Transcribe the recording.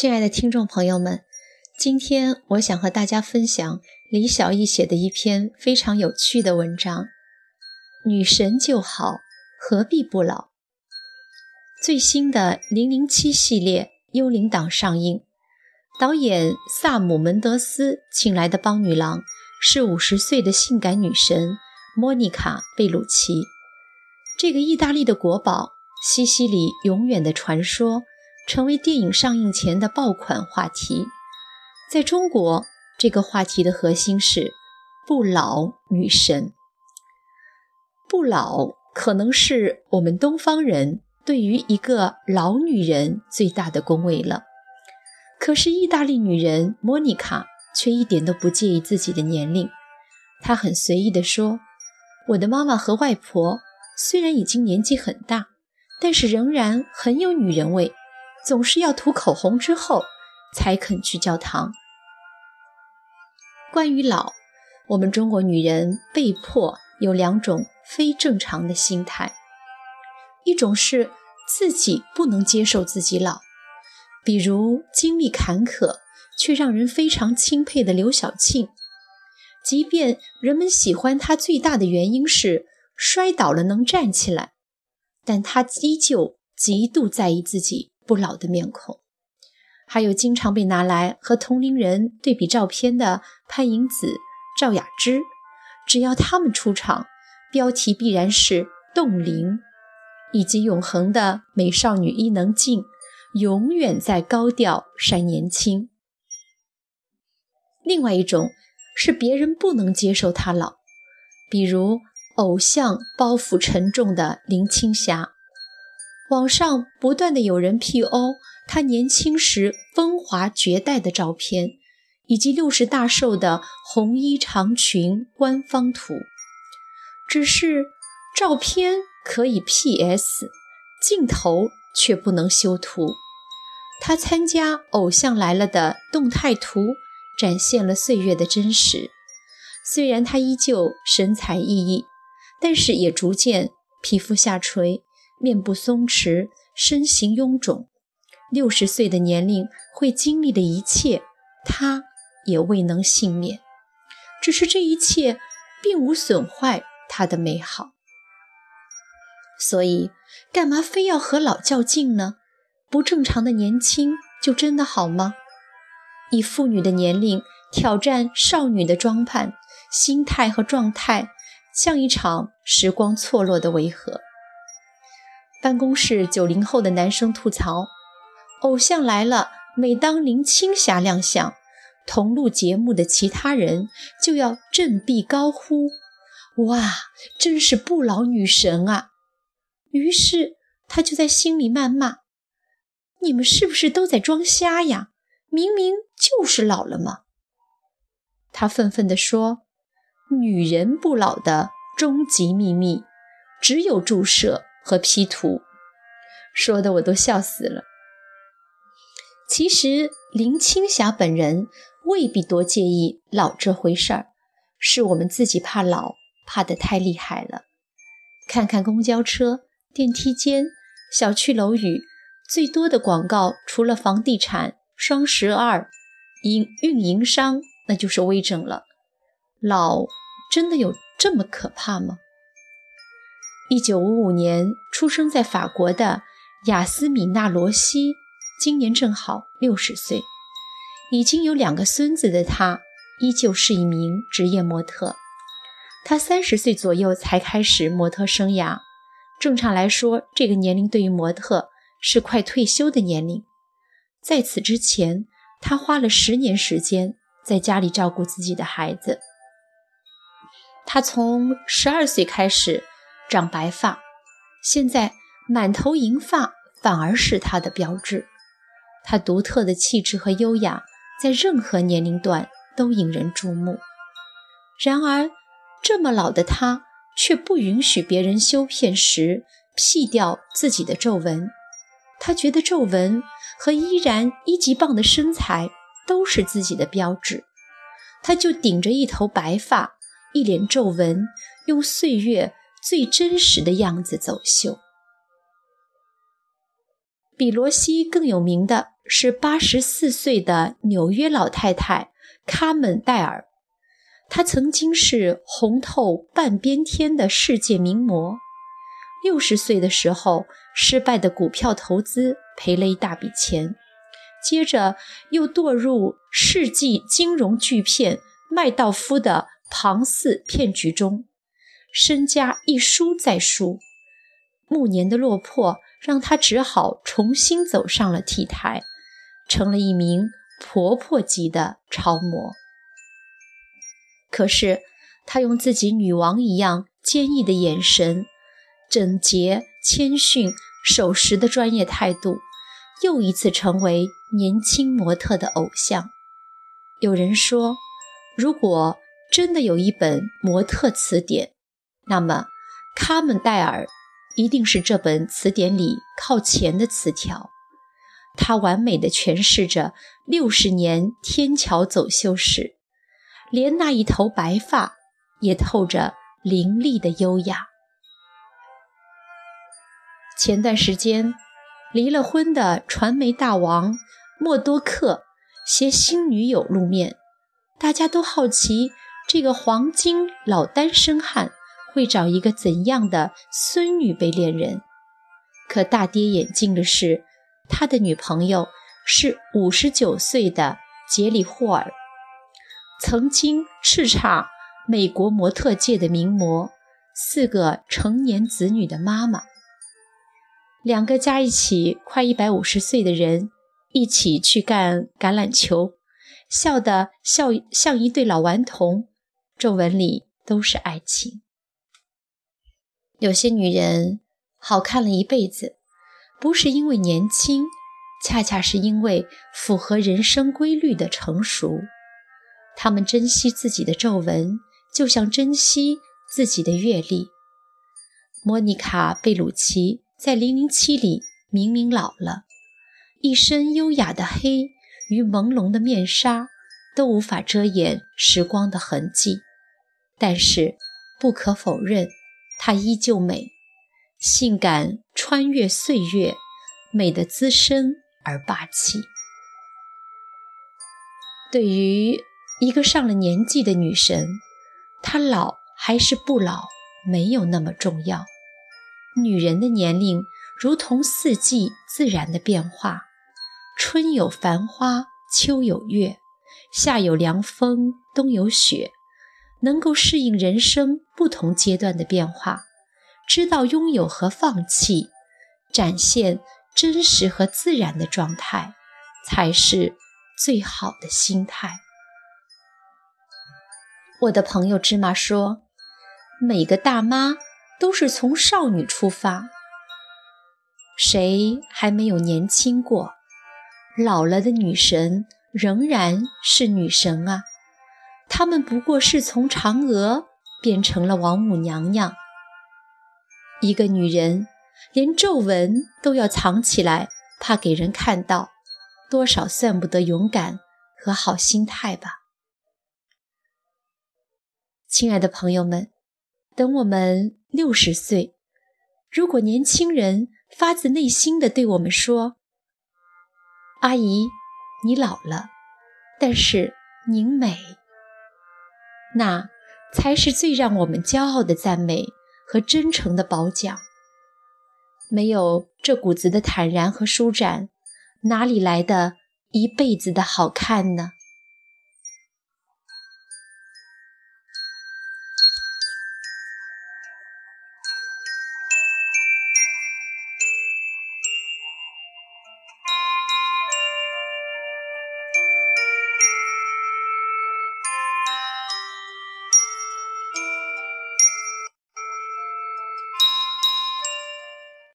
亲爱的听众朋友们，今天我想和大家分享李小艺写的一篇非常有趣的文章。女神就好，何必不老？最新的《零零七》系列《幽灵党》上映，导演萨姆·门德斯请来的邦女郎是五十岁的性感女神莫妮卡·贝鲁奇。这个意大利的国宝，西西里永远的传说。成为电影上映前的爆款话题。在中国，这个话题的核心是“不老女神”。不老可能是我们东方人对于一个老女人最大的恭维了。可是，意大利女人莫妮卡却一点都不介意自己的年龄。她很随意地说：“我的妈妈和外婆虽然已经年纪很大，但是仍然很有女人味。”总是要涂口红之后才肯去教堂。关于老，我们中国女人被迫有两种非正常的心态：一种是自己不能接受自己老，比如经历坎坷却让人非常钦佩的刘晓庆，即便人们喜欢她最大的原因是摔倒了能站起来，但她依旧极度在意自己。不老的面孔，还有经常被拿来和同龄人对比照片的潘迎紫、赵雅芝，只要他们出场，标题必然是“冻龄”，以及永恒的美少女伊能静，永远在高调晒年轻。另外一种是别人不能接受她老，比如偶像包袱沉重的林青霞。网上不断的有人 P.O. 他年轻时风华绝代的照片，以及六十大寿的红衣长裙官方图。只是照片可以 P.S. 镜头却不能修图。他参加《偶像来了》的动态图展现了岁月的真实。虽然他依旧神采奕奕，但是也逐渐皮肤下垂。面部松弛，身形臃肿，六十岁的年龄会经历的一切，他也未能幸免。只是这一切并无损坏他的美好。所以，干嘛非要和老较劲呢？不正常的年轻就真的好吗？以妇女的年龄挑战少女的装扮，心态和状态，像一场时光错落的违和。办公室九零后的男生吐槽：“偶像来了，每当林青霞亮相，同录节目的其他人就要振臂高呼：‘哇，真是不老女神啊！’于是他就在心里谩骂：‘你们是不是都在装瞎呀？明明就是老了嘛！’他愤愤地说：‘女人不老的终极秘密，只有注射。’”和 P 图，说的我都笑死了。其实林青霞本人未必多介意老这回事儿，是我们自己怕老，怕得太厉害了。看看公交车、电梯间、小区楼宇，最多的广告除了房地产、双十二、营运营商，那就是微整了。老真的有这么可怕吗？一九五五年出生在法国的雅斯米娜·罗西，今年正好六十岁。已经有两个孙子的她，依旧是一名职业模特。她三十岁左右才开始模特生涯。正常来说，这个年龄对于模特是快退休的年龄。在此之前，她花了十年时间在家里照顾自己的孩子。她从十二岁开始。长白发，现在满头银发反而是他的标志。他独特的气质和优雅，在任何年龄段都引人注目。然而，这么老的他却不允许别人修片时剃掉自己的皱纹。他觉得皱纹和依然一级棒的身材都是自己的标志。他就顶着一头白发，一脸皱纹，用岁月。最真实的样子走秀。比罗西更有名的是八十四岁的纽约老太太卡门戴尔，她曾经是红透半边天的世界名模。六十岁的时候，失败的股票投资赔了一大笔钱，接着又堕入世纪金融巨骗麦道夫的庞氏骗局中，身家一输再输。暮年的落魄让她只好重新走上了 T 台，成了一名婆婆级的超模。可是，她用自己女王一样坚毅的眼神。整洁、谦逊、守时的专业态度，又一次成为年轻模特的偶像。有人说，如果真的有一本模特词典，那么卡门戴尔一定是这本词典里靠前的词条。它完美的诠释着六十年天桥走秀史，连那一头白发也透着凌厉的优雅。前段时间，离了婚的传媒大王默多克携新女友露面，大家都好奇这个黄金老单身汉会找一个怎样的孙女辈恋人。可大跌眼镜的是，他的女朋友是五十九岁的杰里霍尔，曾经叱咤美国模特界的名模，四个成年子女的妈妈。两个加一起快一百五十岁的人一起去干橄榄球，笑得笑像一对老顽童，皱纹里都是爱情。有些女人好看了一辈子，不是因为年轻，恰恰是因为符合人生规律的成熟。她们珍惜自己的皱纹，就像珍惜自己的阅历。莫妮卡·贝鲁奇。在《零零七》里，明明老了，一身优雅的黑与朦胧的面纱都无法遮掩时光的痕迹。但是，不可否认，她依旧美，性感穿越岁月，美得资深而霸气。对于一个上了年纪的女神，她老还是不老，没有那么重要。女人的年龄如同四季自然的变化，春有繁花，秋有月，夏有凉风，冬有雪。能够适应人生不同阶段的变化，知道拥有和放弃，展现真实和自然的状态，才是最好的心态。我的朋友芝麻说：“每个大妈。”都是从少女出发，谁还没有年轻过？老了的女神仍然是女神啊！他们不过是从嫦娥变成了王母娘娘。一个女人连皱纹都要藏起来，怕给人看到，多少算不得勇敢和好心态吧？亲爱的朋友们，等我们。六十岁，如果年轻人发自内心的对我们说：“阿姨，你老了，但是您美。”那才是最让我们骄傲的赞美和真诚的褒奖。没有这股子的坦然和舒展，哪里来的一辈子的好看呢？